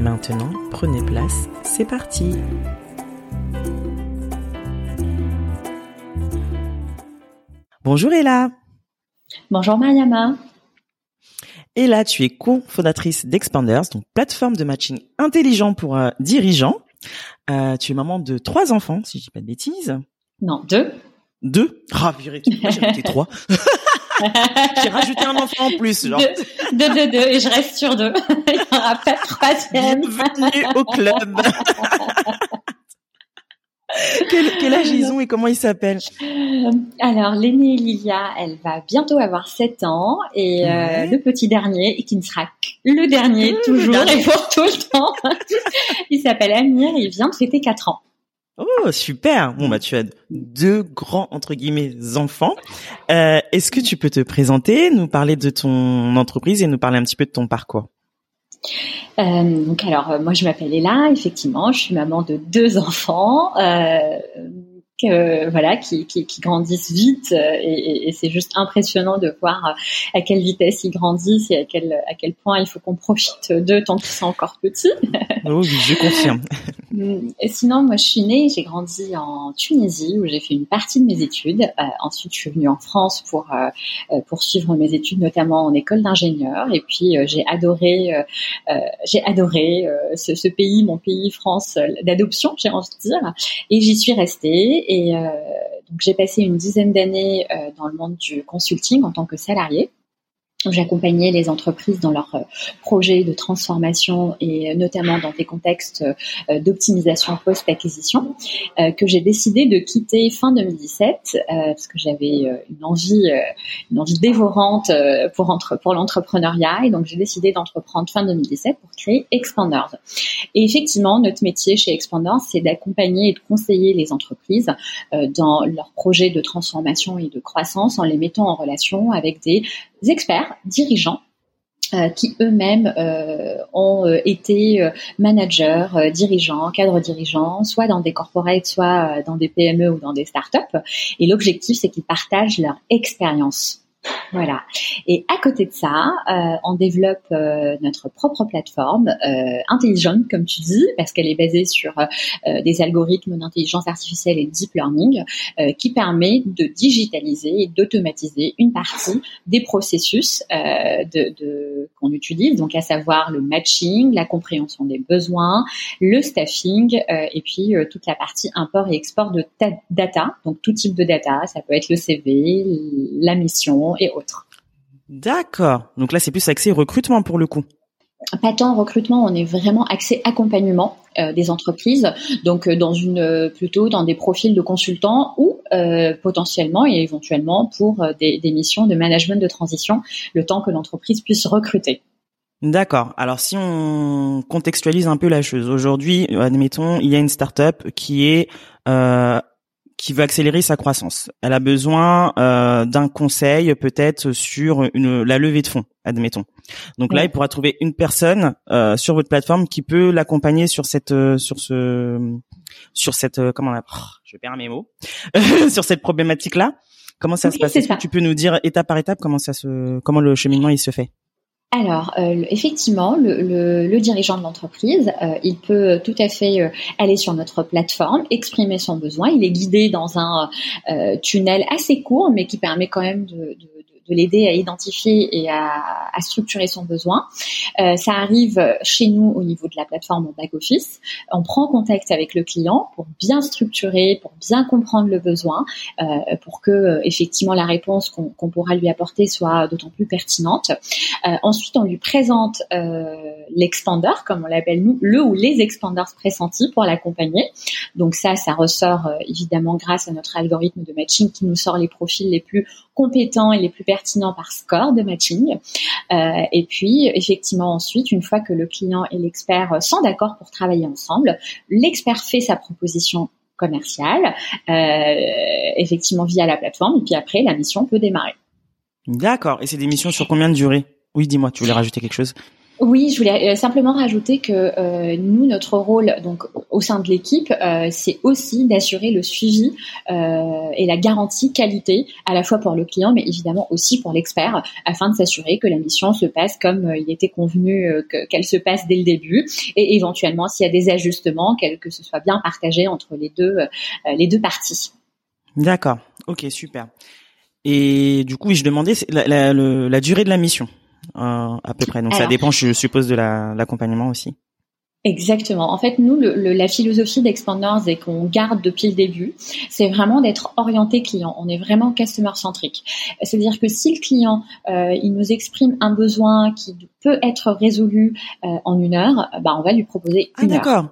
Maintenant, prenez place, c'est parti Bonjour Ella Bonjour Mariama Ella, tu es co-fondatrice d'Expanders, donc plateforme de matching intelligent pour euh, dirigeants. Euh, tu es maman de trois enfants, si je dis pas de bêtises. Non, deux. Deux? Ah, purée, j'ai trois. J'ai rajouté un enfant en plus. Genre. Deux, deux, deux, deux, et je reste sur deux. Il n'y aura pas de troisième. Bienvenue au club. quel, quel, âge ils ont et comment ils s'appellent? Alors, l'aînée Lilia, elle va bientôt avoir 7 ans et ouais. euh, le petit dernier, et qui ne sera que le dernier mmh, toujours le dernier. et pour tout le temps, il s'appelle Amir et il vient de fêter 4 ans. Oh super Bon bah tu as deux grands entre guillemets enfants. Euh, Est-ce que tu peux te présenter, nous parler de ton entreprise et nous parler un petit peu de ton parcours? Euh, donc alors moi je m'appelle Ella, effectivement, je suis maman de deux enfants. Euh, que, voilà, qui, qui, qui, grandissent vite et, et c'est juste impressionnant de voir à quelle vitesse ils grandissent et à quel, à quel point il faut qu'on profite d'eux tant qu'ils sont encore petits. Oh oui, je confirme. Et sinon, moi, je suis née, j'ai grandi en Tunisie où j'ai fait une partie de mes études. Euh, ensuite, je suis venue en France pour euh, poursuivre mes études, notamment en école d'ingénieur. Et puis, euh, j'ai adoré, j'ai adoré ce, ce, pays, mon pays France d'adoption, j'ai envie de dire. Et j'y suis restée. Et donc, j'ai passé une dizaine d'années dans le monde du consulting en tant que salariée. J'accompagnais les entreprises dans leurs projets de transformation et notamment dans des contextes d'optimisation post-acquisition euh, que j'ai décidé de quitter fin 2017 euh, parce que j'avais une envie, une envie dévorante pour entre, pour l'entrepreneuriat et donc j'ai décidé d'entreprendre fin 2017 pour créer Expanders. Et effectivement, notre métier chez Expanders, c'est d'accompagner et de conseiller les entreprises euh, dans leurs projets de transformation et de croissance en les mettant en relation avec des experts, dirigeants euh, qui eux-mêmes euh, ont euh, été managers, dirigeants, cadres dirigeants, soit dans des corporates, soit dans des PME ou dans des startups. Et l'objectif, c'est qu'ils partagent leur expérience. Voilà. Et à côté de ça, euh, on développe euh, notre propre plateforme euh, intelligente, comme tu dis, parce qu'elle est basée sur des algorithmes d'intelligence artificielle et deep learning, qui permet de digitaliser et d'automatiser une partie des processus de, de qu'on utilise, donc à savoir le matching, la compréhension des besoins, le staffing, et puis toute la partie import et export de data, donc tout type de data. Ça peut être le CV, la mission et autres. D'accord. Donc là, c'est plus axé recrutement pour le coup. Pas tant recrutement, on est vraiment axé accompagnement euh, des entreprises, donc euh, dans une euh, plutôt dans des profils de consultants ou potentiellement et éventuellement pour des, des missions de management de transition, le temps que l'entreprise puisse recruter. D'accord. Alors si on contextualise un peu la chose, aujourd'hui, admettons, il y a une startup qui est qui veut accélérer sa croissance. Elle a besoin euh, d'un conseil peut-être sur une, la levée de fonds, admettons. Donc ouais. là, il pourra trouver une personne euh, sur votre plateforme qui peut l'accompagner sur cette euh, sur ce sur cette euh, comment on appelle oh, je perds mes mots sur cette problématique là. Comment ça oui, se passe? que tu peux nous dire étape par étape comment ça se comment le cheminement il se fait? Alors, euh, effectivement, le, le, dirigeant de l'entreprise, euh, il peut tout à fait euh, aller sur notre plateforme, exprimer son besoin. Il est guidé dans un tunnel assez court, mais qui permet quand même de, de l'aider à identifier et à, à, structurer son besoin. Euh, ça arrive chez nous au niveau de la plateforme en back office. On prend contact avec le client pour bien structurer, pour bien comprendre le besoin, euh, pour que euh, effectivement la réponse qu'on pourra lui apporter soit d'autant plus pertinente. Euh, ensuite, on lui présente euh, l'expander, comme on l'appelle nous, le ou les expanders pressentis pour l'accompagner. Donc ça, ça ressort évidemment grâce à notre algorithme de matching qui nous sort les profils les plus compétents et les plus pertinents par score de matching. Euh, et puis, effectivement, ensuite, une fois que le client et l'expert sont d'accord pour travailler ensemble, l'expert fait sa proposition commerciale, euh, effectivement via la plateforme, et puis après, la mission peut démarrer. D'accord. Et c'est des missions sur combien de durée Oui, dis-moi, tu voulais rajouter quelque chose? Oui, je voulais euh, simplement rajouter que euh, nous, notre rôle donc au sein de l'équipe, euh, c'est aussi d'assurer le suivi et la garantie qualité à la fois pour le client, mais évidemment aussi pour l'expert, afin de s'assurer que la mission se passe comme il était convenu qu'elle se passe dès le début, et éventuellement s'il y a des ajustements, que ce soit bien partagé entre les deux les deux parties. D'accord. Ok, super. Et du coup, je demandais la, la, la durée de la mission. Euh, à peu près. Donc ça dépend, je suppose, de l'accompagnement aussi. Exactement. En fait, nous, le, la philosophie d'Expanders et qu'on garde depuis le début, c'est vraiment d'être orienté client. On est vraiment customer centrique. C'est-à-dire que si le client, euh, il nous exprime un besoin qui peut être résolu euh, en une heure, bah, on va lui proposer ah, une ah, d'accord.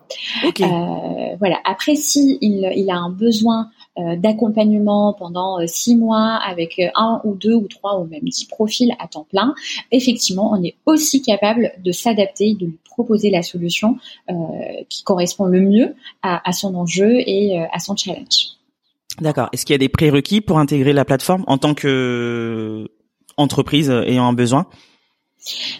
Ok. Euh, voilà. Après, si il, il a un besoin d'accompagnement pendant euh, six mois avec euh, un ou deux ou trois ou même dix profils à temps plein, effectivement, on est aussi capable de s'adapter, de lui proposer la solution qui correspond le mieux à, son enjeu et à son challenge. D'accord. Est-ce qu'il y a des prérequis pour intégrer la plateforme en tant que entreprise ayant un besoin?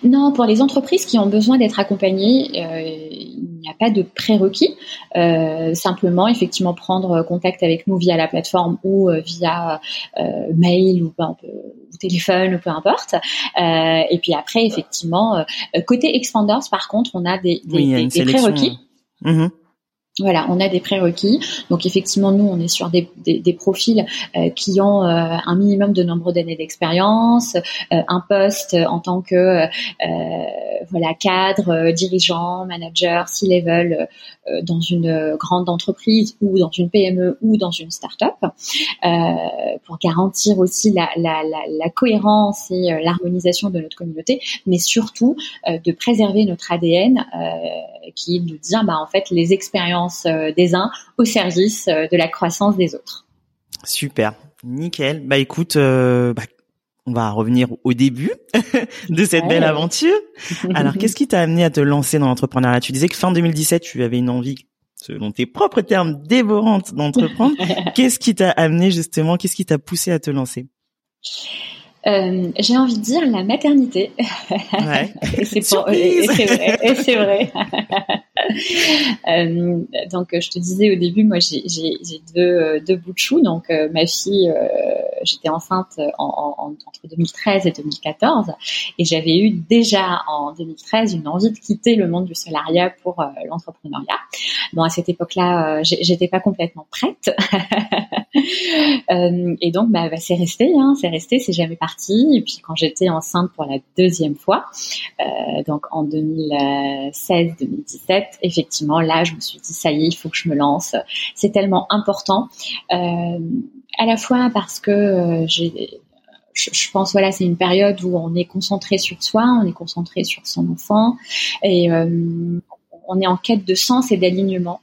Non, pour les entreprises qui ont besoin d'être accompagnées, euh, il n'y a pas de prérequis. Euh, simplement, effectivement, prendre contact avec nous via la plateforme ou euh, via mail ou, téléphone ou peu importe. et puis après, effectivement, côté Expanders, par contre, on a des, prérequis. Mm-hmm. Voilà, on a des prérequis. Donc effectivement, nous, on est sur des, profils euh, qui ont euh, un minimum de nombre d'années d'expérience, euh, un poste en tant que voilà cadre, dirigeant, manager, C-level dans une grande entreprise ou dans une PME ou dans une start-up, pour garantir aussi la, cohérence et l'harmonisation de notre communauté, mais surtout de préserver notre ADN, qui est de dire, bah en fait, les expériences euh, des uns au service euh, de la croissance des autres. Super, nickel. Bah écoute, euh, bah, on va revenir au début de cette belle aventure. Alors, qu'est-ce qui t'a amené à te lancer dans l'entrepreneuriat? Tu disais que fin 2017, tu avais une envie, selon tes propres termes, dévorante d'entreprendre. qu'est-ce qui t'a amené justement? Qu'est-ce qui t'a poussé à te lancer? Euh, j'ai envie de dire la maternité. Ouais. et c'est vrai. Et c'est vrai. euh, donc, je te disais au début, moi, j'ai deux, euh, deux bouts de chou. Donc, euh, ma fille, euh, j'étais enceinte en, en, entre 2013 et 2014, et j'avais eu déjà en 2013 une envie de quitter le monde du salariat pour l'entrepreneuriat. Bon, à cette époque-là, j'étais pas complètement prête. et donc, bah, bah c'est resté. Hein, c'est resté. C'est jamais parti et puis quand j'étais enceinte pour la deuxième fois, euh, donc en 2016-2017, effectivement, là, je me suis dit, ça y est, il faut que je me lance. C'est tellement important, euh, à la fois parce que euh, j'ai je, pense voilà c'est une période où on est concentré sur soi, on est concentré sur son enfant et on est en quête de sens et d'alignement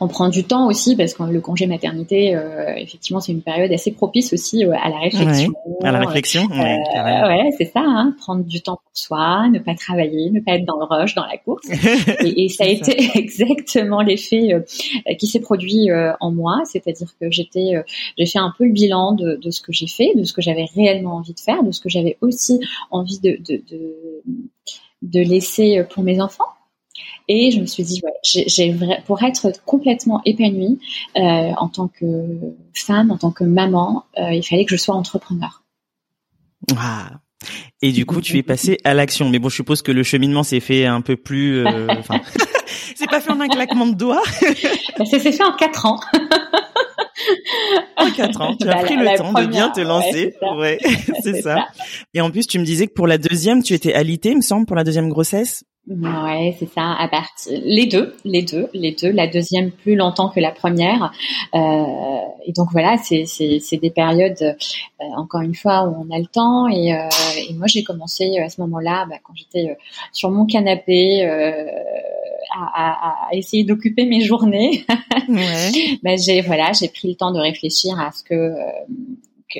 on prend du temps aussi parce que le congé maternité, euh, effectivement, c'est une période assez propice aussi euh, à la réflexion. à la réflexion, euh, ouais, c'est ça. Hein, prendre du temps pour soi, ne pas travailler, ne pas être dans le rush, dans la course. et, ça a été exactement l'effet qui s'est produit en moi, c'est-à-dire que j'étais, j'ai fait un peu le bilan de, ce que j'ai fait, de ce que j'avais réellement envie de faire, de ce que j'avais aussi envie de, de, de laisser pour mes enfants. Et je me suis dit, ouais, j'ai, pour être complètement épanouie euh, en tant que femme, en tant que maman, euh, il fallait que je sois entrepreneur. Ah. Et du coup, tu es passée à l'action. Mais bon, je suppose que le cheminement s'est fait un peu plus. Euh, c'est pas fait en un claquement de doigts. Ça s'est fait en quatre ans. En quatre ans, tu as pris le temps de bien te lancer. Ouais, c'est ça. Et en plus, tu me disais que pour la deuxième, tu étais alitée, il me semble, pour la deuxième grossesse. Ouais, c'est ça. À partir les deux, les deux, les deux. La deuxième plus longtemps que la première. Euh, et donc voilà, c'est c'est des périodes euh, encore une fois où on a le temps. Et, euh, et moi j'ai commencé à ce moment-là, bah, quand j'étais sur mon canapé, à, à, à, essayer d'occuper mes journées. ouais. bah, j'ai voilà, j'ai pris le temps de réfléchir à ce que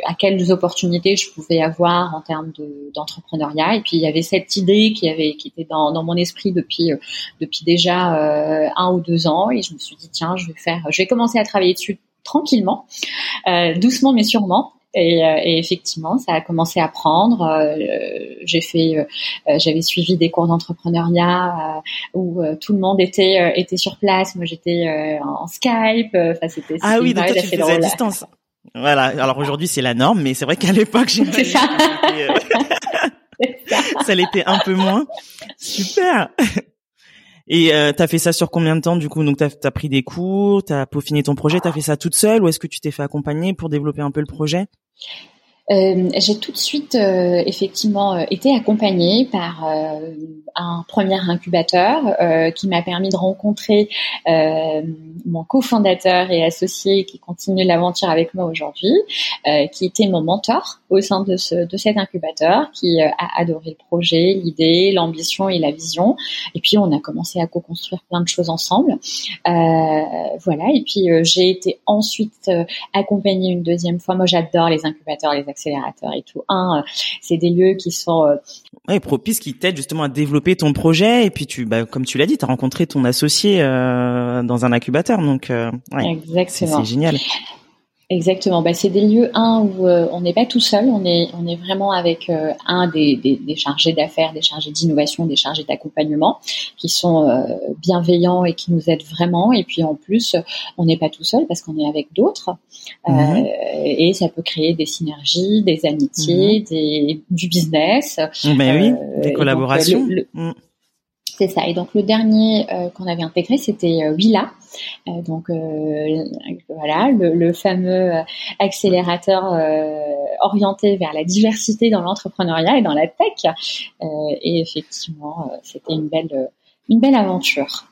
à quelles opportunités je pouvais avoir en termes d'entrepreneuriat. et puis il y avait cette idée qui avait qui était dans, dans mon esprit depuis euh, depuis déjà euh, un ou deux ans. Et je me suis dit tiens, je vais faire, je vais commencer à travailler dessus tranquillement, euh, doucement mais sûrement. Et, euh, et, effectivement, ça a commencé à prendre. Euh, j'ai fait, j'avais suivi des cours d'entrepreneuriat où tout le monde était était sur place. Moi, j'étais en Skype. Enfin, c'était ah oui, donc toi, tu faisais à distance. Voilà. Alors aujourd'hui, c'est la norme, mais c'est vrai qu'à l'époque, j'ai ça. Euh, ça l'était un peu moins. Super. Et euh, t'as fait ça sur combien de temps du coup? Donc t'as as pris des cours, t'as peaufiné ton projet, t'as fait ça toute seule ou est-ce que tu t'es fait accompagner pour développer un peu le projet? Euh, j'ai tout de suite euh, effectivement euh, été accompagnée par un premier incubateur qui m'a permis de rencontrer mon cofondateur et associé qui continue l'aventure avec moi aujourd'hui, qui était mon mentor au sein de, ce, de cet incubateur, qui a adoré le projet, l'idée, l'ambition et la vision. Et puis on a commencé à co-construire plein de choses ensemble. voilà. Et puis j'ai été ensuite accompagnée une deuxième fois. Moi j'adore les incubateurs, les accélérateurs et tout. Un, euh, c'est des lieux qui sont euh, ouais, propices, qui t'aident justement à développer ton projet. Et puis tu, bah, comme tu l'as dit, tu as rencontré ton associé euh, dans un incubateur, donc ouais, Exactement. c'est génial. Exactement. Bah, c'est des lieux un où euh, on n'est pas tout seul, on est on est vraiment avec euh, un des, des, des, chargés d'affaires, des chargés d'innovation, des chargés d'accompagnement qui sont euh, bienveillants et qui nous aident vraiment. Et puis en plus, on n'est pas tout seul parce qu'on est avec d'autres mhm. et ça peut créer des synergies, des amitiés, mhm. des, du business. Mais oui, des collaborations. Mm. C'est ça. Et donc le dernier qu'on avait intégré, c'était Willa. Euh, donc euh, voilà, le, fameux euh, accélérateur orienté vers la diversité dans l'entrepreneuriat et dans la tech. et effectivement, c'était une belle, une belle aventure.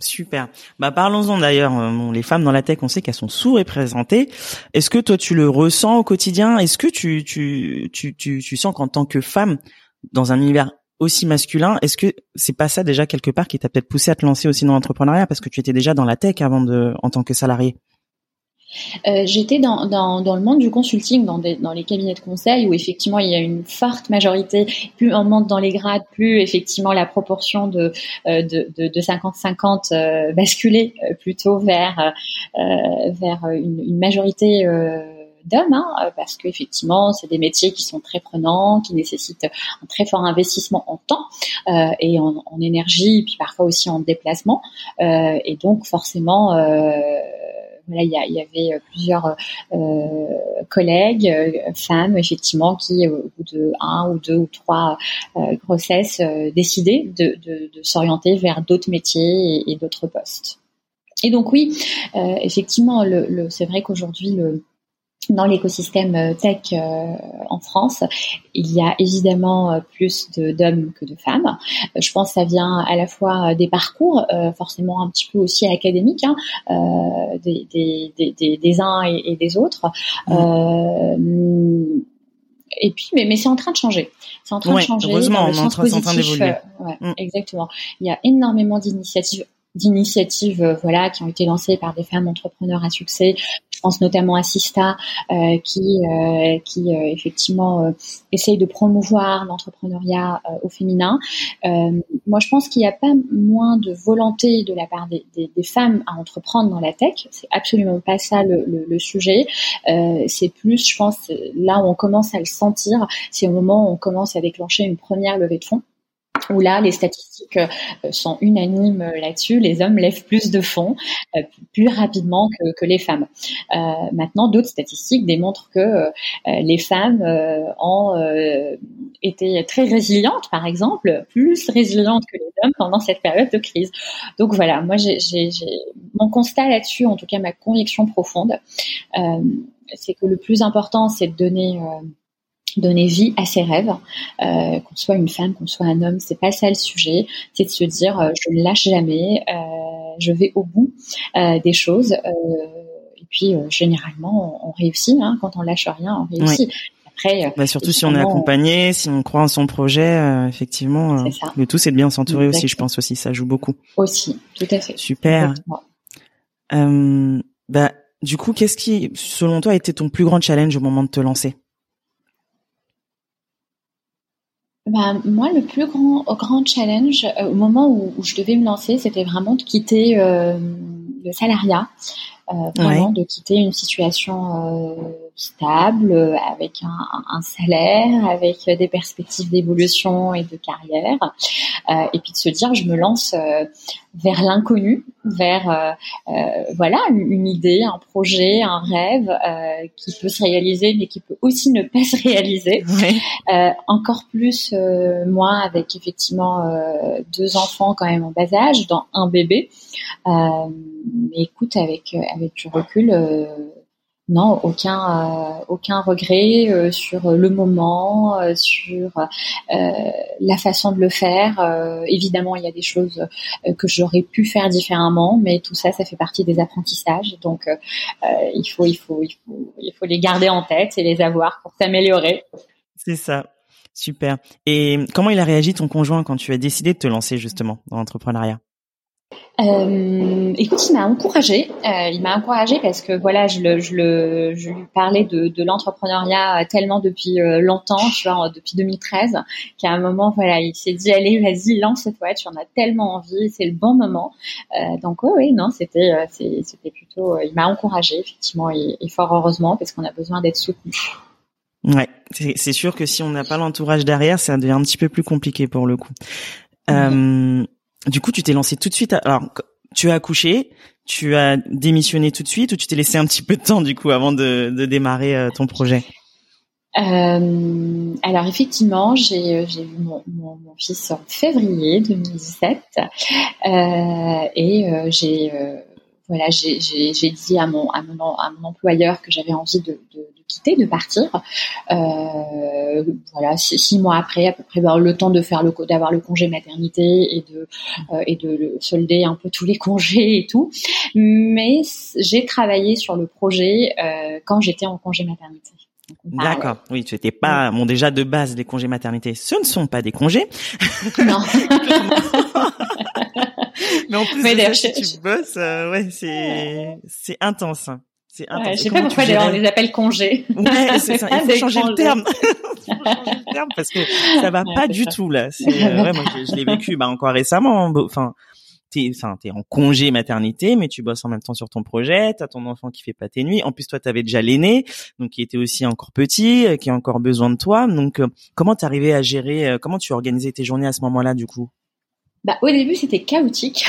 Super. Bah parlons-en d'ailleurs. les femmes dans la tech, on sait qu'elles sont sous-représentées. Est-ce que toi tu le ressens au quotidien? Est-ce que tu tu tu tu, tu sens qu'en tant que femme dans un univers aussi masculin. Est-ce que c'est pas ça déjà quelque part qui t'a peut-être poussé à te lancer aussi dans l'entrepreneuriat parce que tu étais déjà dans la tech avant de, en tant que salarié? Euh, J'étais dans, dans, le monde du consulting, dans, dans les cabinets de conseil, où effectivement il y a une forte majorité. Plus on monte dans les grades, plus effectivement la proportion de euh, de, de, 50-50 euh, basculait euh, plutôt vers vers une majorité d'hommes, hein, euh, parce qu'effectivement, c'est des métiers qui sont très prenants, qui nécessitent un très fort investissement en temps euh, et en, énergie, puis parfois aussi en déplacement. Euh, et donc, forcément, euh, voilà, il y, avait plusieurs euh, collègues, femmes, effectivement, qui, au bout de un ou deux ou trois grossesses, décidaient de, de, de s'orienter vers d'autres métiers et, et d'autres postes. Et donc oui, effectivement, le, le, c'est vrai qu'aujourd'hui le dans l'écosystème euh, tech euh, en France, il y a évidemment euh, plus d'hommes que de femmes. Je pense que ça vient à la fois des parcours, forcément un petit peu aussi académiques, hein, des, des, des, des, uns et, des autres. et puis, mais, mais c'est en train de changer. C'est en train de changer. Heureusement, on est en train d'évoluer. ouais, mm. Exactement. Il y a énormément d'initiatives d'initiatives euh, voilà qui ont été lancées par des femmes entrepreneurs à succès. Je pense notamment à Sista euh, qui euh, qui effectivement essaye de promouvoir l'entrepreneuriat au féminin. moi, je pense qu'il n'y a pas moins de volonté de la part des, des, des, femmes à entreprendre dans la tech. C'est absolument pas ça le, le, le sujet. c'est plus, je pense, là où on commence à le sentir, c'est au moment où on commence à déclencher une première levée de fonds. Où là, les statistiques euh, sont unanimes là-dessus. Les hommes lèvent plus de fonds euh, plus rapidement que, les femmes. Euh, maintenant, d'autres statistiques démontrent que euh, les femmes ont été très résilientes, par exemple, plus résilientes que les hommes pendant cette période de crise. Donc voilà, moi, j'ai mon constat là-dessus, en tout cas ma conviction profonde, c'est que le plus important, c'est de donner donner vie à ses rêves, euh, qu'on soit une femme, qu'on soit un homme, c'est pas ça le sujet. C'est de se dire, euh, je ne lâche jamais, euh, je vais au bout euh, des choses. et puis, généralement, on, réussit. Hein, quand on lâche rien, on réussit. Après, bah, surtout si on est accompagné, si on croit en son projet, effectivement, le tout c'est de bien s'entourer aussi. Je pense aussi, ça joue beaucoup. Aussi, tout à fait. Super. bah, du coup, qu'est-ce qui, selon toi, a été ton plus grand challenge au moment de te lancer? Bah, moi, le plus grand, grand challenge euh, au moment où, où, je devais me lancer, c'était vraiment de quitter euh, le salariat, euh, vraiment de quitter une situation euh, stable, avec un, un, salaire, avec des perspectives d'évolution et de carrière, euh, et puis de se dire je me lance euh, vers l'inconnu, vers euh, voilà une idée, un projet, un rêve qui peut se réaliser, mais qui peut aussi ne pas se réaliser. encore plus moi avec effectivement deux enfants quand même en bas âge, dans un bébé. mais écoute, avec avec du recul non, aucun euh, aucun regret euh, sur le moment, euh, sur la façon de le faire. évidemment, il y a des choses que j'aurais pu faire différemment, mais tout ça, ça fait partie des apprentissages. Donc, il faut il faut il faut il faut les garder en tête et les avoir pour s'améliorer. C'est ça. Super. Et comment il a réagi ton conjoint quand tu as décidé de te lancer justement dans l'entrepreneuriat? Euh, écoute, il m'a encouragé. Euh, il m'a encouragé parce que voilà, je, le, je, le, je lui parlais de, de l'entrepreneuriat tellement depuis euh, longtemps, tu vois, depuis 2013, qu'à un moment, voilà, il s'est dit allez, vas-y, lance-toi, tu en as tellement envie, c'est le bon moment. Euh, donc oui, oui, non, c'était, euh, c'était plutôt. il m'a encouragé effectivement et, et, fort heureusement parce qu'on a besoin d'être soutenu. Ouais, c'est sûr que si on n'a pas l'entourage derrière, ça devient un petit peu plus compliqué pour le coup. Euh, du coup, tu t'es lancé tout de suite. Alors, tu as accouché, tu as démissionné tout de suite ou tu t'es laissé un petit peu de temps du coup avant de, démarrer euh, ton projet? Euh, alors effectivement, j'ai euh, j'ai eu mon, mon, mon, fils en février 2017 euh, et j'ai voilà j'ai dit à mon, à mon à mon employeur que j'avais envie de, quitter, de partir. Euh, voilà, six, mois après, à peu près, ben, le temps de faire le d'avoir le congé maternité et de euh, et de solder un peu tous les congés et tout. Mais j'ai travaillé sur le projet euh, quand j'étais en congé maternité. D'accord. Oui, tu étais pas bon déjà de base les congés maternité, ce ne sont pas des congés. Non. Mais en plus, tu bosses, euh, ouais, c'est c'est intense. Hein. C'est ouais, je sais pas pourquoi d'ailleurs on les appelle congés. Ouais, c'est ça. Il faut changer le terme. Il faut changer le terme parce que ça va pas du tout là. C'est euh, ouais, moi je, je l'ai vécu bah encore récemment. Enfin, t'es enfin t'es en congé maternité, mais tu bosses en même temps sur ton projet. T'as ton enfant qui fait pas tes nuits. En plus toi t'avais déjà l'aîné, donc qui était aussi encore petit, euh, qui a encore besoin de toi. Donc euh, comment t'arrivais à gérer Comment tu organisais tes journées à ce moment-là du coup? Bah, au début, c'était chaotique.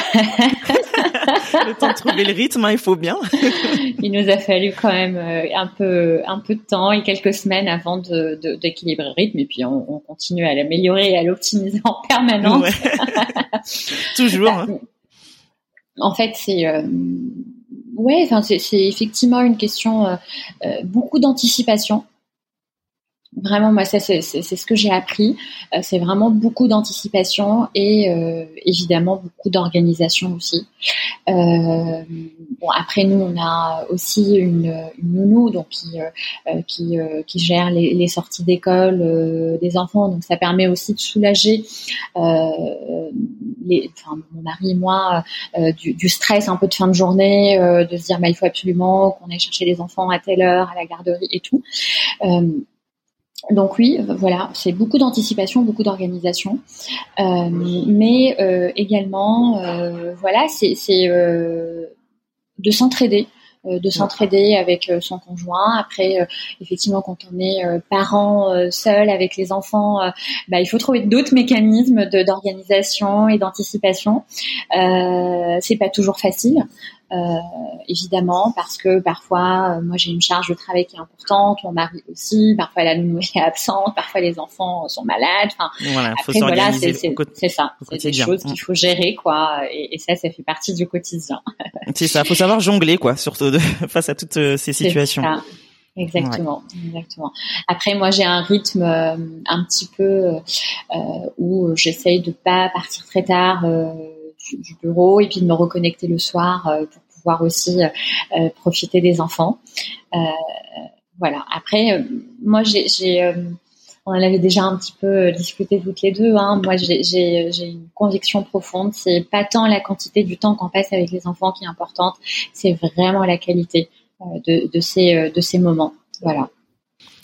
Le temps de trouver le rythme, hein, il faut bien. il nous a fallu quand même euh, un peu, un peu de temps et quelques semaines avant de, d'équilibrer le rythme. Et puis, on, on continue à l'améliorer et à l'optimiser en permanence. Toujours. Hein. En fait, c'est, euh, ouais, enfin, c'est, effectivement une question euh beaucoup d'anticipation. Vraiment, moi, ça, c'est ce que j'ai appris. Euh, c'est vraiment beaucoup d'anticipation et euh, évidemment beaucoup d'organisation aussi. Euh, bon, après, nous, on a aussi une, une nounou donc qui euh, qui, euh, qui gère les, les sorties d'école des enfants. Donc, ça permet aussi de soulager les, enfin, mon mari et moi du, du, stress un peu de fin de journée, de se dire, bah, il faut absolument qu'on aille chercher les enfants à telle heure à la garderie et tout. Donc oui, voilà, c'est beaucoup d'anticipation, beaucoup d'organisation, euh, mais euh, également, euh, voilà, c'est de s'entraider de s'entraider avec son conjoint. Après, effectivement, quand on est parent seul avec les enfants, bah, il faut trouver d'autres mécanismes d'organisation et d'anticipation. c'est pas toujours facile. Euh, évidemment, parce que parfois, euh, moi j'ai une charge de travail qui est importante, mon mari aussi, parfois la nounou est absente, parfois les enfants sont malades. Enfin, voilà, après voilà, c'est ça, c'est des choses qu'il faut gérer, quoi. Et, ça, ça fait partie du quotidien. c'est ça, faut savoir jongler, quoi, surtout de, face à toutes euh, ces situations. Ça. Exactement, exactement. Après, moi, j'ai un rythme un petit peu euh, où j'essaye de pas partir très tard euh, du, bureau et puis de me reconnecter le soir pour pouvoir aussi euh, profiter des enfants. Euh, voilà. Après, moi, j'ai, on en avait déjà un petit peu discuté toutes les deux. Hein. Moi, j'ai une conviction profonde. C'est pas tant la quantité du temps qu'on passe avec les enfants qui est importante, c'est vraiment la qualité de, de, ces, de ces moments. Voilà.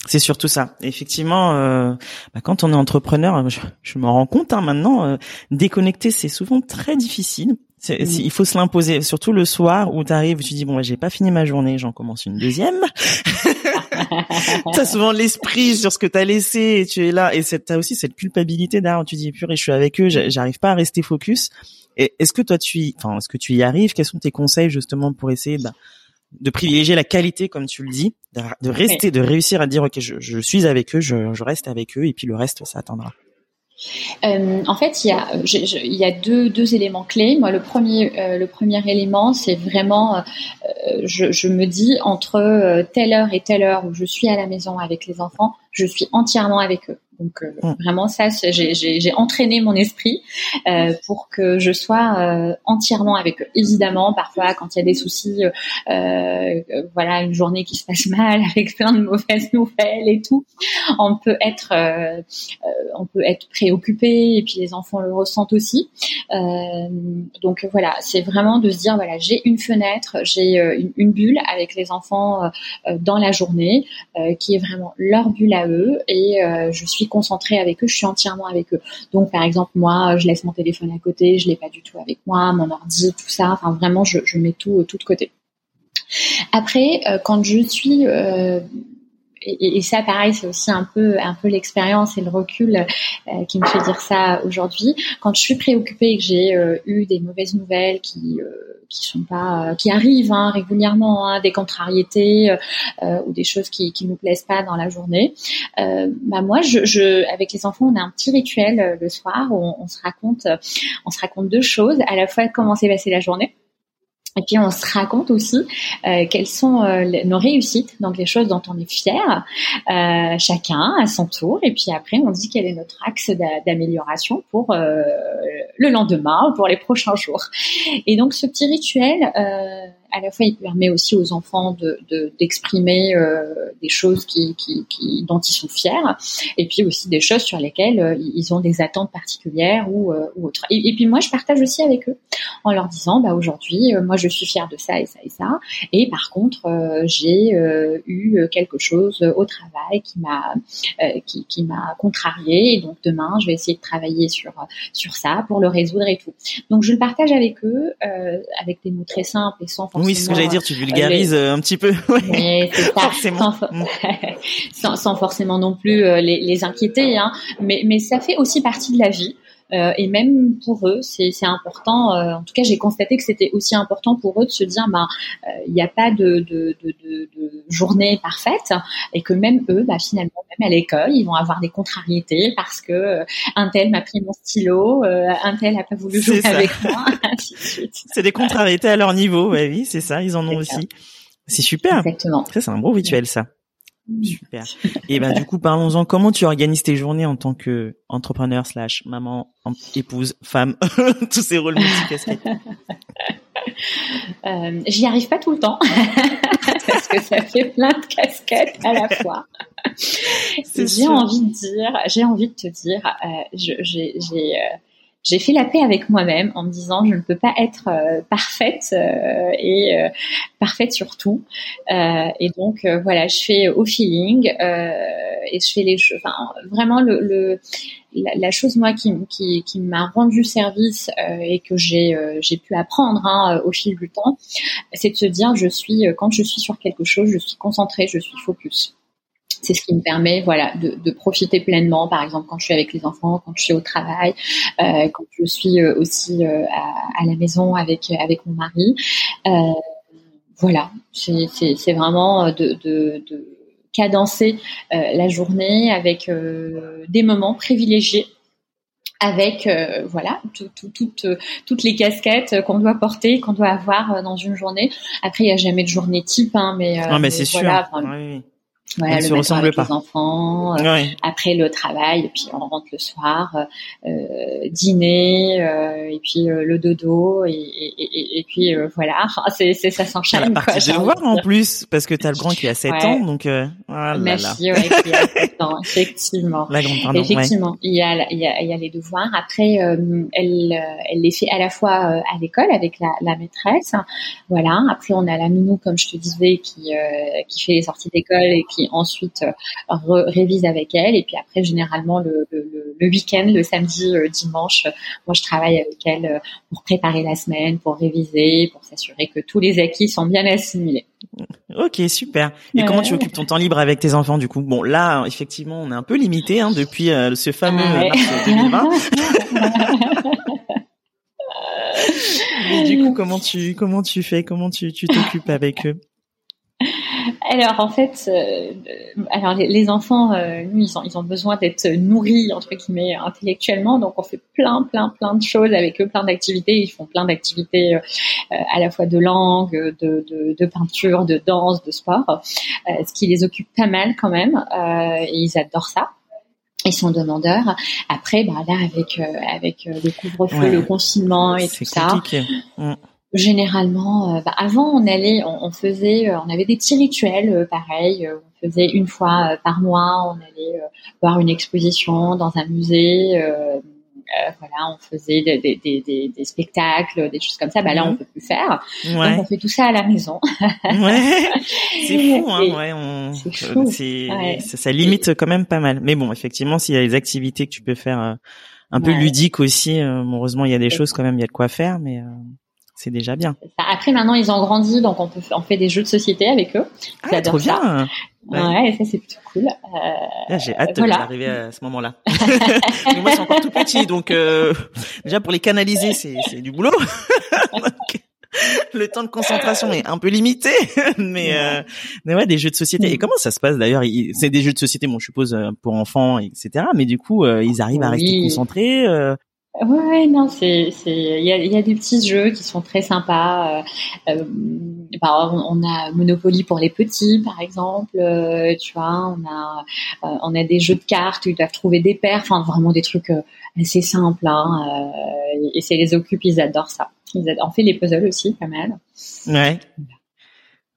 C'est surtout ça. Effectivement, euh, bah, quand on est entrepreneur, je, je m'en rends compte hein, maintenant, euh, déconnecter, c'est souvent très difficile. Mm. Il faut se l'imposer, surtout le soir où tu arrives, tu dis bon, j'ai pas fini ma journée, j'en commence une deuxième. t'as souvent l'esprit sur ce que t'as laissé et tu es là et t'as aussi cette culpabilité derrière. Tu dis purée, je suis avec eux, j'arrive pas à rester focus. Et est-ce que toi tu, y, enfin, est-ce que tu y arrives? Quels sont tes conseils justement pour essayer bah, de privilégier la qualité, comme tu le dis, de, rester, de réussir à dire ok, je, suis avec eux, je, reste avec eux, et puis le reste, ça attendra. Euh, en fait, il y a, deux, éléments clés. Moi, le premier, euh, élément, c'est vraiment, euh, je, me dis entre telle heure et telle heure où je suis à la maison avec les enfants, je suis entièrement avec eux. Donc euh, mm. vraiment ça, j'ai entraîné mon esprit euh, pour que je sois euh, entièrement avec eux. Évidemment, parfois quand il y a des soucis, euh, voilà, une journée qui se passe mal avec plein de mauvaises nouvelles et tout, on peut être, on peut être préoccupé et puis les enfants le ressentent aussi. donc voilà, c'est vraiment de se dire voilà, j'ai une fenêtre, j'ai une, une, bulle avec les enfants dans la journée qui est vraiment leur bulle à eux et je suis concentrée avec eux, je suis entièrement avec eux. Donc par exemple moi, je laisse mon téléphone à côté, je l'ai pas du tout avec moi, mon ordi, tout ça. Enfin vraiment, je, mets tout tout de côté. Après, euh, quand je suis euh, et, ça, pareil, c'est aussi un peu, un peu l'expérience et le recul euh, qui me fait dire ça aujourd'hui. Quand je suis préoccupée et que j'ai eu des mauvaises nouvelles qui qui sont pas, qui arrivent hein, régulièrement, hein, des contrariétés ou des choses qui qui nous plaisent pas dans la journée. bah moi, je, je, avec les enfants, on a un petit rituel le soir où on, se raconte, on se raconte deux choses, à la fois comment s'est passée la journée et puis on se raconte aussi euh, quelles sont euh, nos réussites, donc les choses dont on est fier, euh, chacun à son tour. Et puis après, on dit quel est notre axe d'amélioration pour euh, le lendemain ou pour les prochains jours. Et donc ce petit rituel, euh, à la fois, il permet aussi aux enfants de d'exprimer euh, des choses qui, qui, dont ils sont fiers, et puis aussi des choses sur lesquelles euh, ils ont des attentes particulières ou, euh, autres. Et, puis moi, je partage aussi avec eux en leur disant, bah aujourd'hui, moi, je suis fière de ça et ça et ça, et par contre, j'ai eu quelque chose au travail qui m'a qui, qui m'a contrarié, et donc demain, je vais essayer de travailler sur sur ça pour le résoudre et tout. Donc, je le partage avec eux avec des mots très simples et sans oui, c'est ce que j'allais dire, tu vulgarises euh, un petit peu. Oui, c'est ça. Forcément. Sans, sans, forcément non plus euh, les, les inquiéter, hein. mais, mais ça fait aussi partie de la vie. Euh, et même pour eux, c'est important. Euh, en tout cas, j'ai constaté que c'était aussi important pour eux de se dire, bah, il n'y a pas de, de, de, de, journée parfaite, et que même eux, bah, finalement, même à l'école, ils vont avoir des contrariétés parce que un tel m'a pris mon stylo, un tel a pas voulu jouer avec moi, ainsi de suite. C'est des contrariétés à leur niveau, ouais, oui, c'est ça, ils en ont aussi. C'est super. Exactement. Ça, c'est un beau rituel, ça. Super. Et ben du coup, parlons-en. Comment tu organises tes journées en tant que entrepreneur slash maman, épouse, femme, tous ces rôles multicasquettes euh, J'y arrive pas tout le temps parce que ça fait plein de casquettes à la fois. J'ai envie de dire, j'ai envie de te dire, euh, j'ai j'ai fait la paix avec moi-même en me disant je ne peux pas être euh, parfaite euh, et euh, parfaite sur tout. et donc voilà, je fais au feeling et je fais les choses. Enfin, vraiment le, le la, la, chose moi qui, qui, qui m'a rendu service et que j'ai j'ai pu apprendre hein, au fil du temps, c'est de se dire je suis quand je suis sur quelque chose, je suis concentrée, je suis focus c'est ce qui me permet voilà de, de, profiter pleinement par exemple quand je suis avec les enfants quand je suis au travail euh, quand je suis euh, aussi euh, à, à, la maison avec avec mon mari euh, voilà c'est vraiment de, de, de cadencer euh, la journée avec des moments privilégiés avec voilà tout, tout, toutes toutes les casquettes qu'on doit porter, qu'on doit avoir dans une journée. Après, il n'y a jamais de journée type, hein, mais, non, mais, c'est sûr. oui. Ouais, le matin avec les enfants, euh, après le travail, et puis on rentre le soir, euh, dîner, euh, et puis euh, le dodo, et, et, et, et puis euh, voilà, c'est, c'est ça s'enchaîne. La partie quoi, devoir en plus, parce que t'as le grand qui a 7 ans, donc euh, voilà. Ma fille, ouais, qui a 7 ans, effectivement. La grande, pardon, effectivement, il y a il y a il y a les devoirs. Après, elle elle les fait à la fois à l'école avec la, la maîtresse, voilà. Après, on a la nounou, comme je te disais, qui qui fait les sorties d'école et qui ensuite euh, révise avec elle. Et puis après, généralement, le, le, le week-end, le samedi, euh, dimanche, moi, je travaille avec elle euh, pour préparer la semaine, pour réviser, pour s'assurer que tous les acquis sont bien assimilés. Ok, super. Et comment tu occupes ton temps libre avec tes enfants du coup? Bon, là, effectivement, on est un peu limité hein, depuis ce fameux mars 2020. Mais du coup, comment tu comment tu fais? Comment tu tu t'occupes avec eux? Alors en fait, euh, alors les, enfants, euh, ils ont, ils ont besoin d'être nourris entre guillemets intellectuellement, donc on fait plein, plein, plein de choses avec eux, plein d'activités. Ils font plein d'activités euh, à la fois de langue, de, de, de, peinture, de danse, de sport, ce qui les occupe pas mal quand même. et ils adorent ça ils sont demandeurs. Après, bah là, avec avec le couvre-feu, le confinement et tout ça, mm. Généralement, euh, bah, avant on allait, on, faisait, euh, on avait des petits rituels, euh, pareil. on faisait une fois par mois, on allait voir une exposition dans un musée. voilà, on faisait des, des, des, des, spectacles, des choses comme ça. Bah là, on mhm. peut plus faire. Donc on fait tout ça à la maison. ouais, c'est fou, hein. Ouais, on... c'est Ça, ça, limite quand même pas mal. Mais bon, effectivement, s'il y a des activités que tu peux faire un peu ludiques aussi, heureusement, il y a des choses quand même, il y a de quoi faire, mais c'est déjà bien. Après, maintenant, ils ont grandi, donc on, peut, on fait des jeux de société avec eux. Ah, trop bien. Ouais. ça c'est plutôt cool. Euh, J'ai hâte d'arriver à ce moment-là. moi, c'est encore tout petit, donc euh, déjà pour les canaliser, c'est du boulot. le temps de concentration est un peu limité, mais euh, mais ouais, des jeux de société. Et comment ça se passe d'ailleurs? C'est des jeux de société, bon, je suppose euh, pour enfants, etc. Mais du coup, ils arrivent à rester concentrés. Ouais, non, c'est, c'est, il y a, y a, des petits jeux qui sont très sympas. Euh, euh bah, on a Monopoly pour les petits, par exemple. Euh, tu vois, on a, euh, on a des jeux de cartes où ils doivent trouver des paires. Enfin, vraiment des trucs assez simples. Hein, et c'est les occupe, ils adorent ça. Ils adorent. On fait les puzzles aussi, pas mal. Ouais.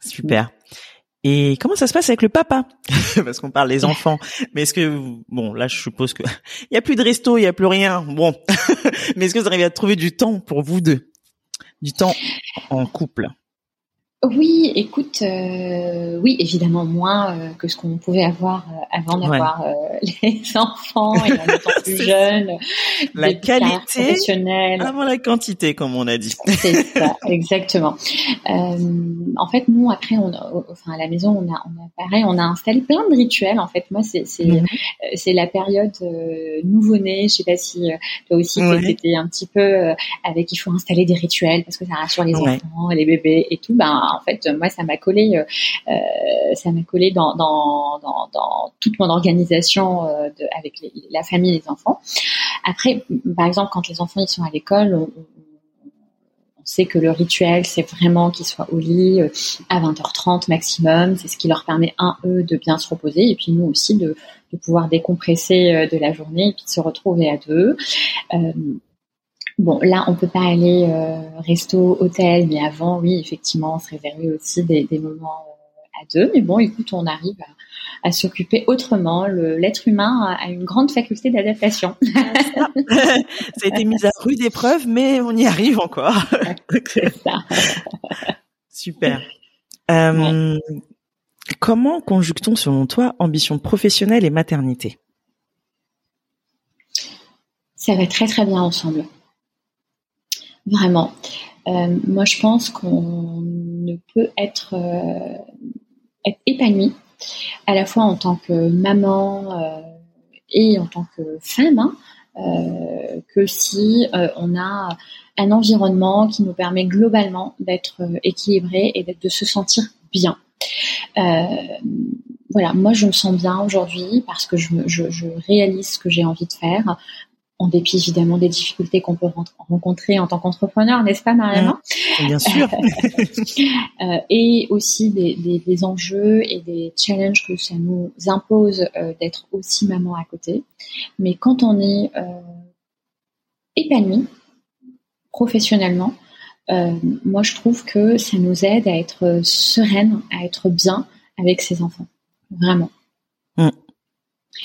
Super. Et comment ça se passe avec le papa Parce qu'on parle des enfants. Mais est-ce que bon, là je suppose que il y a plus de resto, il y a plus rien. Bon. Mais est-ce que vous arrivez à trouver du temps pour vous deux? Du temps en couple oui, écoute, euh, oui, évidemment moins euh, que ce qu'on pouvait avoir euh, avant d'avoir les enfants et en étant plus jeune. La qualité avant la quantité, comme on a dit. C'est ça, exactement. en fait, nous après, on, enfin à la maison, on a, on a pareil, on a installé plein de rituels. En fait, moi, c'est c'est c'est la période nouveau-né. Je sais pas si toi aussi c'était un petit peu avec il faut installer des rituels parce que ça rassure les enfants, les bébés et tout. Ben en fait, moi, ça m'a collé, euh, euh, ça m'a collé dans, toute mon organisation euh, avec la famille et les enfants. Après, par exemple, quand les enfants ils sont à l'école, on, sait que le rituel, c'est vraiment qu'ils soient au lit à 20h30 maximum. C'est ce qui leur permet, un, eux, de bien se reposer, et puis nous aussi de, pouvoir décompresser de la journée et puis de se retrouver à deux. Bon, là, on peut pas aller euh, resto, hôtel, mais avant, oui, effectivement, on se réservait aussi des, des moments euh, à deux. Mais bon, écoute, on arrive à, à s'occuper autrement. L'être humain a, une grande faculté d'adaptation. ça a été mis à rude épreuve, mais on y arrive encore. ça. Super. Euh, Comment conjugue-t-on, selon toi, ambition professionnelle et maternité? Ça va très très bien ensemble. Vraiment. Euh, moi, je pense qu'on ne peut être, euh, être, épanoui à la fois en tant que maman euh, et en tant que femme hein, que si on a un environnement qui nous permet globalement d'être équilibré et de se sentir bien. voilà, moi je me sens bien aujourd'hui parce que je réalise ce que j'ai envie de faire en dépit évidemment des difficultés qu'on peut rencontrer en tant qu'entrepreneur, n'est-ce pas Mariana mmh, Bien sûr. euh, et aussi des, des, des, enjeux et des challenges que ça nous impose euh, d'être aussi maman à côté. Mais quand on est euh, épanoui professionnellement, euh, moi je trouve que ça nous aide à être sereine, à être bien avec ses enfants. Vraiment.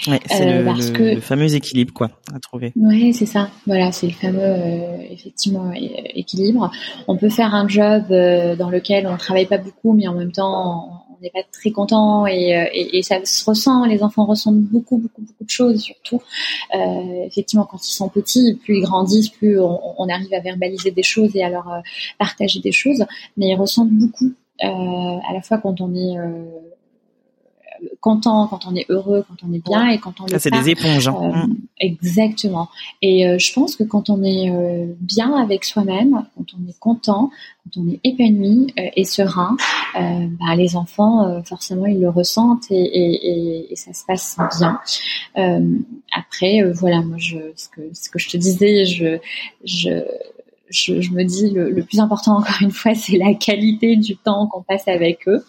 Ouais, c'est euh, le, le, fameux équilibre quoi à trouver. Oui, c'est ça. Voilà, c'est le fameux euh, effectivement équilibre. On peut faire un job euh, dans lequel on travaille pas beaucoup, mais en même temps on n'est pas très content et, et, et, ça se ressent. Les enfants ressentent beaucoup, beaucoup, beaucoup de choses. Surtout, effectivement, quand ils sont petits, plus ils grandissent, plus on, on arrive à verbaliser des choses et à leur partager des choses. Mais ils ressentent beaucoup à la fois quand on est content, quand on est heureux, quand on est bien et quand on Ça, c'est des éponges. Hein. Euh. Exactement. Et euh, je pense que quand on est euh, bien avec soi-même, quand on est content, quand on est épanoui et serein, bah, les enfants, forcément, ils le ressentent et, et, et, ça se passe bien. après, voilà, moi, je, ce que ce que je te disais, je je je, je, me dis le, le, plus important encore une fois, c'est la qualité du temps qu'on passe avec eux.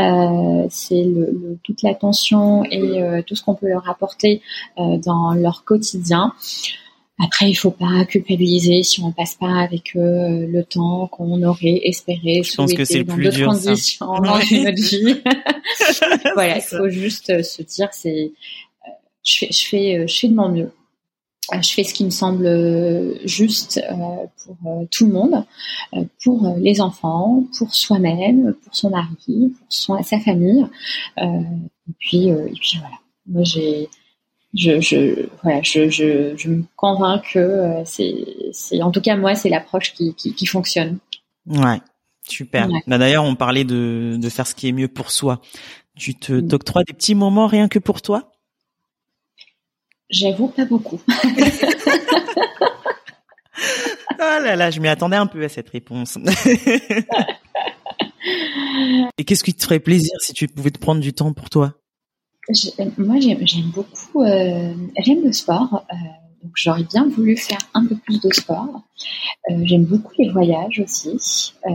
Euh, c'est le, toute l'attention et euh, tout ce qu'on peut leur apporter euh, dans leur quotidien. Après, il faut pas culpabiliser si on passe pas avec eux euh, le temps qu'on aurait espéré je pense que c'est dans d'autres conditions dans une autre vie. voilà, il faut juste se dire c'est je fais je fais je fais de mon mieux euh, je fais ce qui me semble euh, juste euh, pour tout le monde, pour les enfants, pour soi-même, pour son mari, pour sa famille. et puis, et puis voilà. Moi, j'ai, je, je, voilà, je, je, je me convainc que c'est, en tout cas moi, c'est l'approche qui, qui, qui fonctionne. Ouais, super. Bah, d'ailleurs, on parlait de, de faire ce qui est mieux pour soi. Tu te mm. t'octroies des petits moments rien que pour toi? J'avoue pas beaucoup. oh là là, je m'y attendais un peu à cette réponse. Et qu'est-ce qui te ferait plaisir si tu pouvais te prendre du temps pour toi? Moi, j'aime beaucoup, euh, j'aime le sport. Euh, donc j'aurais bien voulu faire un peu plus de sport. Euh, j'aime beaucoup les voyages aussi. Euh,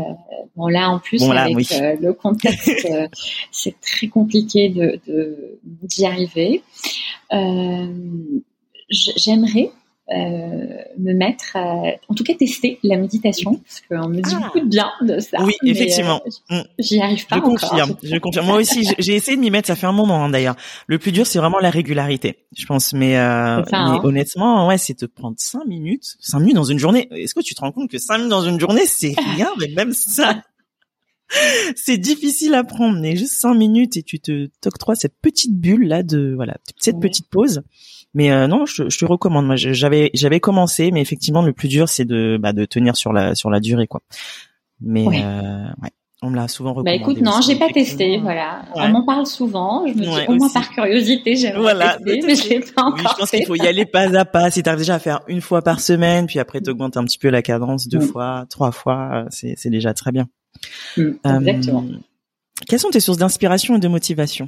bon là en plus avec euh, le contexte, c'est très compliqué de d'y arriver. J'aimerais me mettre, en tout cas tester la méditation, parce qu'on me dit ah. beaucoup de bien de ça. Oui, effectivement. Euh, mm. J'y arrive pas je Confirme, je confirme. Moi aussi, j'ai essayé de m'y mettre. Ça fait un moment hein, d'ailleurs. Le plus dur, c'est vraiment la régularité, je pense. Mais, euh, mais hein. honnêtement, ouais, c'est te prendre cinq minutes, cinq minutes dans une journée. Est-ce que tu te rends compte que cinq minutes dans une journée, c'est rien, mais même ça. c'est difficile à prendre, mais juste cinq minutes et tu te t'octroies cette petite bulle là de voilà cette petite pause mais euh, non, je, je, te recommande. Moi, j'avais j'avais commencé, mais effectivement, le plus dur, c'est de bah, de tenir sur la sur la durée, quoi. Mais ouais. Euh, ouais. On me l'a souvent bah, recommandé. Bah écoute, non, j'ai pas testé, voilà. On m'en parle souvent. Je me dis au moins par curiosité, j'aimerais voilà, tester, mais j'ai pas encore. Oui, je pense qu'il faut y aller pas à pas. Si t'arrives déjà à faire une fois par semaine, puis après t'augmentes un petit peu la cadence, deux mm. fois, trois fois, c'est c'est déjà très bien. Mm, exactement. Euh, quelles sont tes sources d'inspiration et de motivation?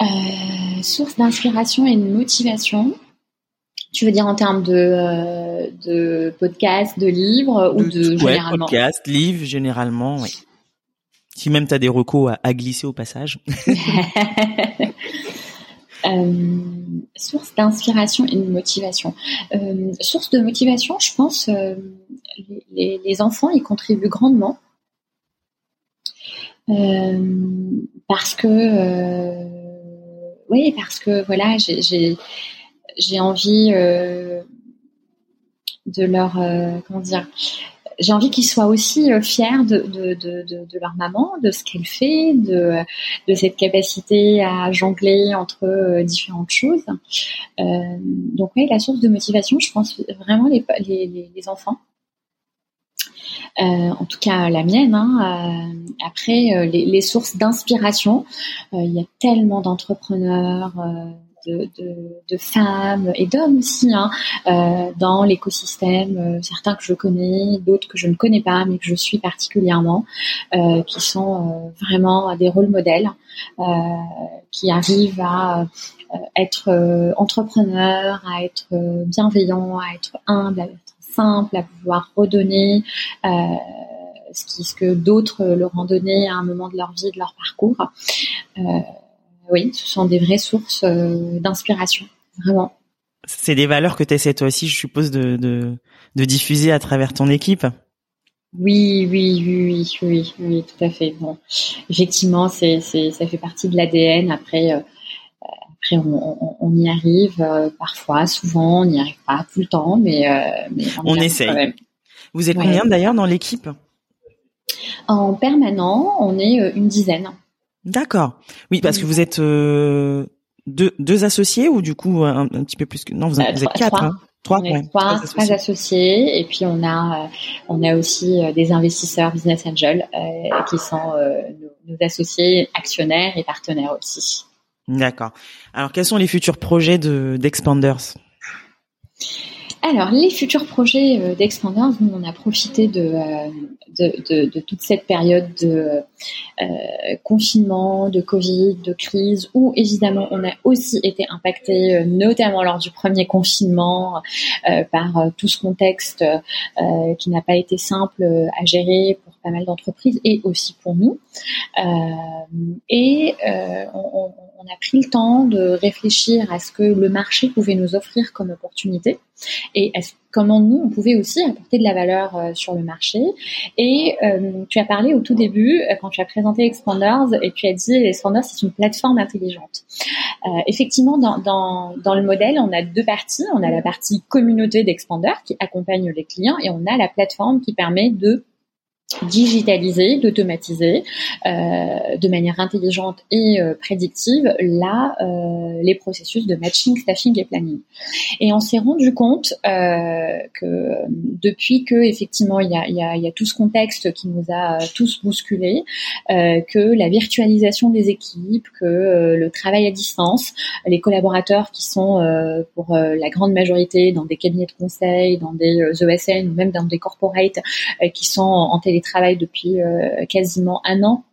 Euh, source d'inspiration et de motivation. Tu veux dire en termes de, euh, de podcast, de livres ou de, ouais, généralement podcast, livres généralement, oui. Si même tu as des recos à, glisser au passage. euh, source d'inspiration et de motivation. Euh, source de motivation, je pense, les, les, enfants, ils contribuent grandement parce que oui, parce que voilà, j'ai envie de leur comment dire j'ai envie qu'ils soient aussi euh, fiers de, de, de, de, leur maman, de ce qu'elle fait, de, de cette capacité à jongler entre euh, différentes choses. Euh, donc oui, la source de motivation, je pense vraiment les, les enfants. Euh, en tout cas la mienne. Hein. après, les, les, sources d'inspiration, il y a tellement d'entrepreneurs de, de, de femmes et d'hommes aussi hein, euh, dans l'écosystème, euh, certains que je connais, d'autres que je ne connais pas, mais que je suis particulièrement, euh, qui sont euh, vraiment des rôles modèles, euh, qui arrivent à être entrepreneurs, à être bienveillants, à être humbles, à être à pouvoir redonner ce, qui, ce que d'autres leur ont donné à un moment de leur vie, de leur parcours. Euh, oui, ce sont des vraies sources euh, d'inspiration, vraiment. C'est des valeurs que tu essaies toi aussi, je suppose, de, de, de, diffuser à travers ton équipe? Oui, oui, oui, oui, oui, tout à fait. Bon, effectivement, c'est, c'est, ça fait partie de l'ADN. Après, euh, après, on, on, y arrive euh, parfois, souvent, on n'y arrive pas tout le temps, mais, mais on, essaie. Vous êtes combien d'ailleurs dans l'équipe? En permanent, on est une dizaine. D'accord. Oui, parce que vous êtes euh, deux, deux, associés ou du coup un, petit peu plus que non, vous, êtes, euh, quatre. Trois. Hein trois, trois, trois, associés. et puis on a euh, on a aussi des investisseurs business angels qui sont nos, associés actionnaires et partenaires aussi. D'accord. Alors quels sont les futurs projets de d'Expanders? Alors, les futurs projets euh, d'Expanders, nous, on a profité de, euh, toute cette période de euh, confinement, de Covid, de crise, où évidemment, on a aussi été impacté, notamment lors du premier confinement, par tout ce contexte qui n'a pas été simple à gérer pour pas mal d'entreprises et aussi pour nous. et on a pris le temps de réfléchir à ce que le marché pouvait nous offrir comme opportunité et comment nous, on pouvait aussi apporter de la valeur euh, sur le marché. Et euh, tu as parlé au tout début, euh, quand tu as présenté Expanders, et tu as dit Expanders, c'est une plateforme intelligente. effectivement, dans, dans, dans, le modèle, on a deux parties. On a la partie communauté d'Expanders qui accompagne les clients, et on a la plateforme qui permet de digitaliser, d'automatiser euh, de manière intelligente et euh, prédictive là euh, les processus de matching, staffing et planning. Et on s'est rendu compte euh, que depuis que effectivement il y a, y, a, y a tout ce contexte qui nous a tous bousculés, euh, que la virtualisation des équipes, que euh, le travail à distance, les collaborateurs qui sont pour la grande majorité dans des cabinets de conseil, dans des ESN ou même dans des corporates qui sont en télé travail depuis euh, quasiment un an.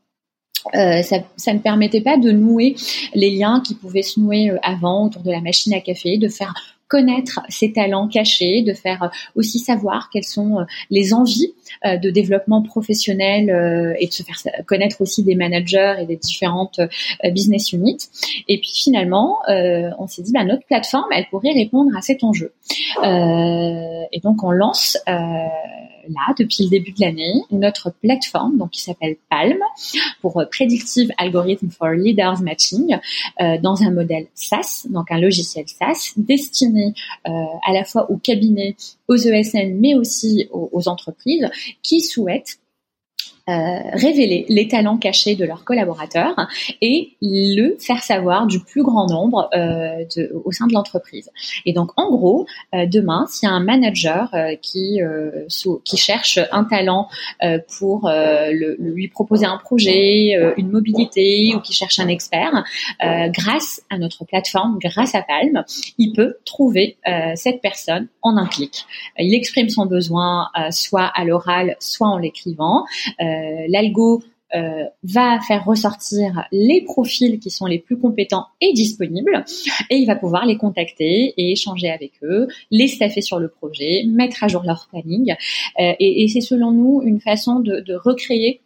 Euh, ça, ne permettait pas de nouer les liens qui pouvaient se nouer euh, avant autour de la machine à café, de faire connaître ses talents cachés, de faire aussi savoir quelles sont les envies de développement professionnel et de se faire connaître aussi des managers et des différentes business units. Et puis finalement, on s'est dit, bah, notre plateforme, elle pourrait répondre à cet enjeu. et donc on lance là, depuis le début de l'année, notre plateforme donc qui s'appelle Palm pour euh, Predictive Algorithm for Leaders Matching euh, dans un modèle SaaS, donc un logiciel SaaS destiné euh, à la fois aux cabinets, aux ESN, mais aussi aux entreprises qui souhaitent euh, révéler les talents cachés de leurs collaborateurs et le faire savoir du plus grand nombre euh, au sein de l'entreprise. Et donc, en gros, euh, demain, s'il y a un manager qui qui cherche un talent pour lui proposer un projet, une mobilité ou qui cherche un expert, grâce à notre plateforme, grâce à Palm, il peut trouver cette personne en un clic. Il exprime son besoin soit à l'oral, soit en l'écrivant. Euh, l'algo euh, va faire ressortir les profils qui sont les plus compétents et disponibles et il va pouvoir les contacter et échanger avec eux, les staffer sur le projet, mettre à jour leur planning euh, et, c'est selon nous une façon de, recréer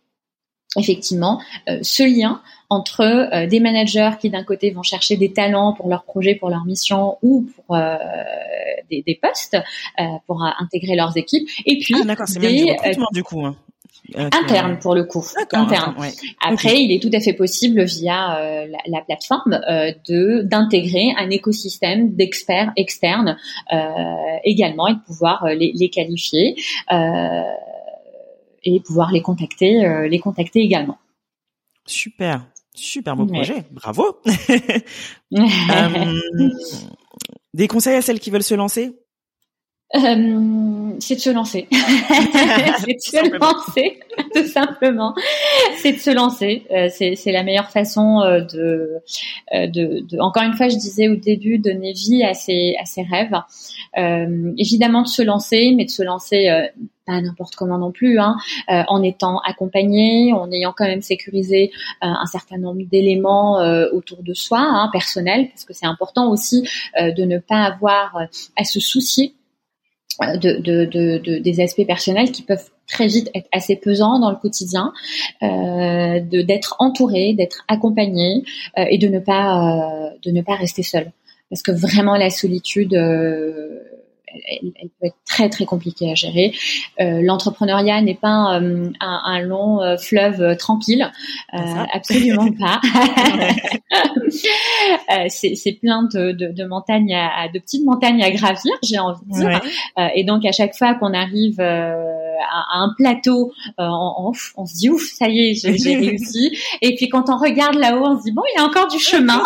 effectivement ce lien entre des managers qui d'un côté vont chercher des talents pour leur projet, pour leur mission ou pour des, postes pour intégrer leurs équipes et puis ah, d'accord, c'est du coup. Hein. Interne pour le coup. Interne. Après, il est tout à fait possible via euh, la, plateforme euh, de d'intégrer un écosystème d'experts externes euh, également et de pouvoir les, les qualifier et pouvoir les contacter, les contacter également. Super, super beau projet, bravo. des conseils à celles qui veulent se lancer? Euh, c'est de se lancer. c'est de se lancer, tout simplement. C'est de se lancer. Euh, c'est la meilleure façon euh, de, de, de, Encore une fois, je disais au début, donner vie à ses, à ses rêves. évidemment de se lancer, mais de se lancer pas n'importe comment non plus, hein, en étant accompagné, en ayant quand même sécurisé un certain nombre d'éléments autour de soi, hein, personnels, parce que c'est important aussi de ne pas avoir à se soucier de, de, de, des aspects personnels qui peuvent très vite être assez pesants dans le quotidien, euh, d'être entouré, d'être accompagné euh, et de ne pas euh, de ne pas rester seul, parce que vraiment la solitude euh, elle, elle, peut être très très compliquée à gérer. Euh, L'entrepreneuriat n'est pas euh, un, un, long euh, fleuve tranquille, euh, absolument pas. c'est plein de, de, de, montagnes, à, de petites montagnes à gravir, j'ai envie de dire. et donc à chaque fois qu'on arrive à, un plateau, on, on, se dit ouf, ça y est, j'ai réussi. Et puis quand on regarde là-haut, on se dit bon, il y a encore du chemin.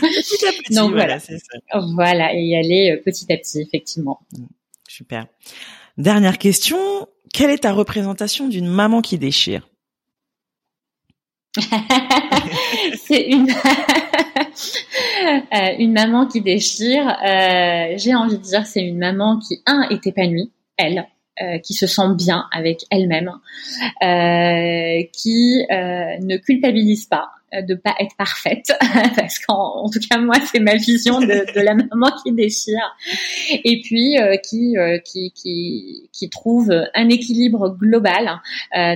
Petit à petit, donc voilà, voilà, voilà et y aller petit à petit, effectivement. Super. Dernière question. Quelle est ta représentation d'une maman qui déchire? C'est une euh, une maman qui déchire. Euh, j'ai envie de dire, c'est une maman qui un est épanouie, elle, euh, qui se sent bien avec elle-même, euh, qui euh, ne culpabilise pas de pas être parfaite, parce qu'en tout cas moi c'est ma vision de, de, la maman qui déchire, et puis qui, qui, qui qui trouve un équilibre global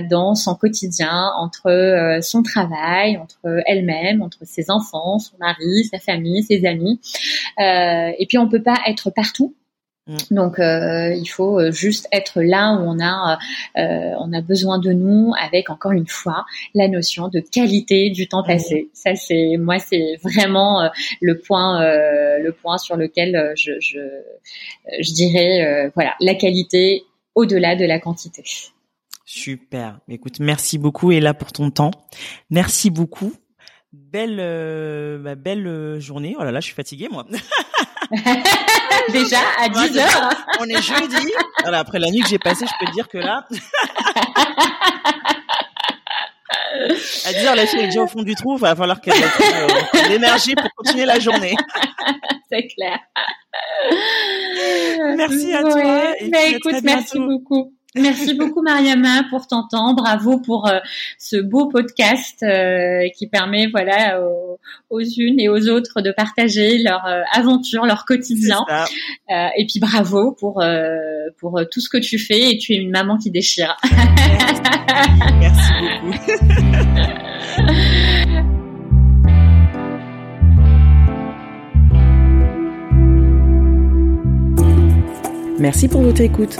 dans son quotidien entre son travail, entre elle-même, entre ses enfants, son mari, sa famille, ses amis, et puis on peut pas être partout. Donc euh, il faut euh, juste être là où on a euh, on a besoin de nous avec encore une fois la notion de qualité du temps mm. passé. Ça c'est moi c'est vraiment le point le point sur lequel je je, je dirais voilà la qualité au-delà de la quantité. Super. Écoute, merci beaucoup et là pour ton temps. Merci beaucoup. Belle bah, belle journée. Oh là là, je suis fatiguée moi. Déjà à 10 heures. On est jeudi. Alors après la nuit que j'ai passée, je peux te dire que là. à 10 heures, la fille est déjà au fond du trou. Il va falloir qu'elle ait euh, l'énergie pour continuer la journée. C'est clair. Merci à toi. Et Mais écoute, merci beaucoup. Merci beaucoup Mariama pour ton temps. Bravo pour euh, ce beau podcast euh, qui permet voilà aux, unes et aux autres de partager leur euh, aventure, leur quotidien. et puis bravo pour pour tout ce que tu fais et tu es une maman qui déchire. Merci beaucoup. Merci pour votre écoute.